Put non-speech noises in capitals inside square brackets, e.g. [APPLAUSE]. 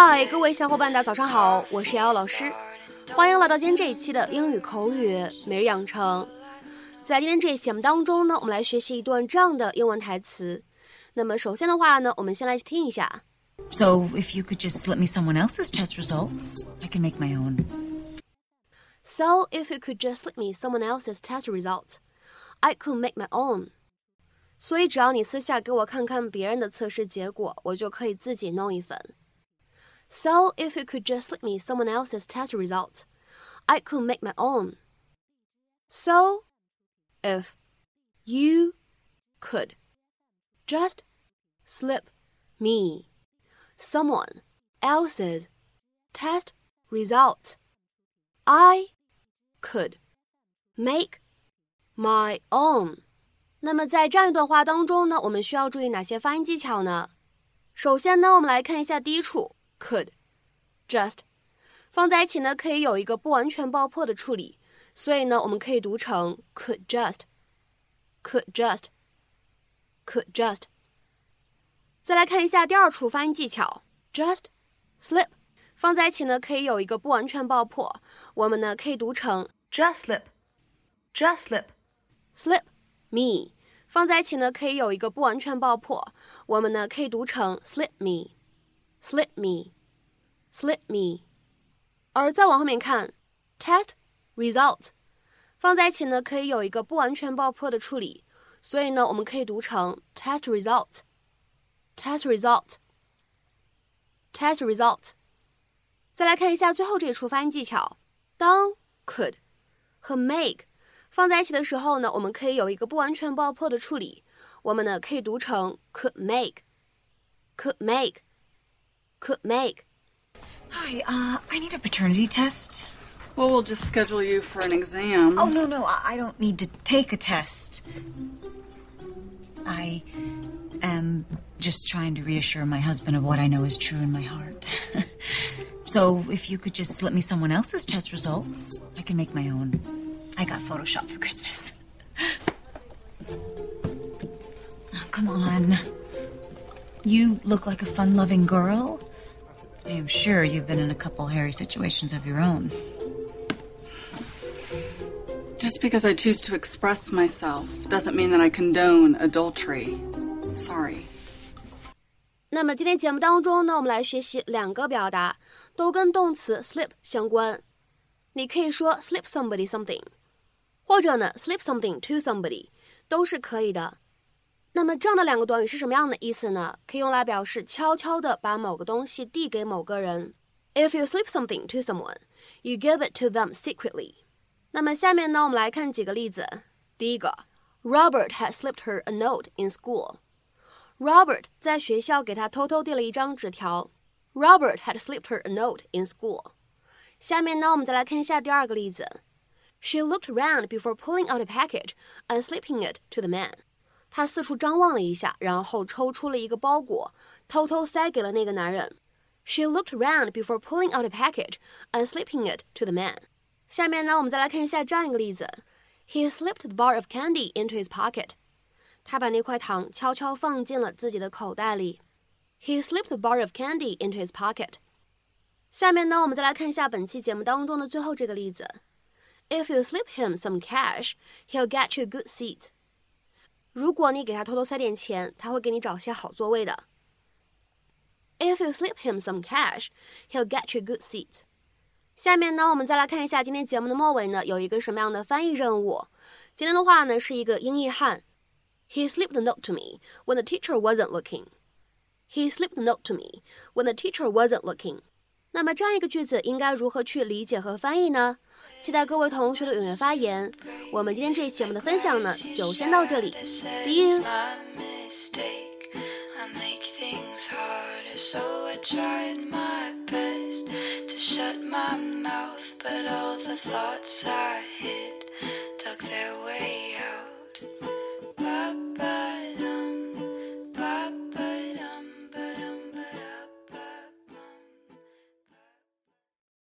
嗨，各位小伙伴，大家早上好，我是瑶瑶老师，欢迎来到今天这一期的英语口语每日养成。在今天这一期节目当中呢，我们来学习一段这样的英文台词。那么首先的话呢，我们先来听一下。So if you could just let me someone else's test results, I can make my own. So if you could just let me someone else's test results, I could make my own. 所以只要你私下给我看看别人的测试结果，我就可以自己弄一份。So if you could just slip me someone else's test results, I could make my own. So if you could just slip me someone else's test results, I could make my own. 那么在这样一段话当中呢，我们需要注意哪些发音技巧呢？首先呢，我们来看一下第一处 ，could，just，放在一起呢，可以有一个不完全爆破的处理，所以呢，我们可以读成 could just，could just，could just。再来看一下第二处发音技巧，just，slip，放在一起呢，可以有一个不完全爆破，我们呢可以读成 just slip，just slip，slip。me 放在一起呢，可以有一个不完全爆破，我们呢可以读成 slip me，slip me，slip me。而再往后面看，test result 放在一起呢，可以有一个不完全爆破的处理，所以呢，我们可以读成 test result，test result，test result。再来看一下最后这一处发音技巧，当 could 和 make。放在一起的时候呢，我们可以有一个不完全爆破的处理，我们呢可以读成 could make，could Make，could make。Hi, uh, I need a paternity test. Well, we'll just schedule you for an exam. Oh, no, no, I don't need to take a test. I am just trying to reassure my husband of what I know is true in my heart. [LAUGHS] so if you could just slip me someone else's test results, I can make my own. I got Photoshop for Christmas. [LAUGHS] Oh, come on. You look like a fun loving girl. I am sure you've been in a couple hairy situations of your own. Just because I choose to express myself doesn't mean that I condone adultery. Sorry. 那么今天节目当中呢，我们来学习两个表达，都跟动词 slip 相关。你可以说 slip somebody something，或者呢，slip something to somebody 都是可以的。 那么这样的两个短语是什么样的意思呢？可以用来表示悄悄的把某个东西递给某个人。If you slip something to someone, you give it to them secretly。那么下面呢，我们来看几个例子。第一个，Robert had slipped her a note in school。Robert 在学校给他偷偷递了一张纸条。Robert had slipped her a note in school。下面呢，我们再来看一下第二个例子。She looked round before pulling out a package and slipping it to the man. 她四处张望了一下，然后抽出了一个包裹，偷偷塞给了那个男人。She looked around before pulling out a package and slipping it to the man. 下面呢，我们再来看一下这样一个例子：He slipped the bar of candy into his pocket. 他把那块糖悄悄放进了自己的口袋里。He slipped the bar of candy into his pocket. 下面呢，我们再来看一下本期节目当中的最后这个例子。If you slip him some cash, he'll get you a good seat. 如果你给他偷偷塞点钱，他会给你找些好座位的。If you slip him some cash, he'll get you a good seat. 下面呢，我们再来看一下今天节目的末尾呢，有一个什么样的翻译任务？今天的话呢，是一个英译汉。He slipped the note to me when the teacher wasn't looking. He slipped the note to me when the teacher wasn't looking. 那么这样一个句子应该如何去理解和翻译呢？期待各位同学的踊跃发言。我们今天这一期节目的分享呢，就先到这里，See you。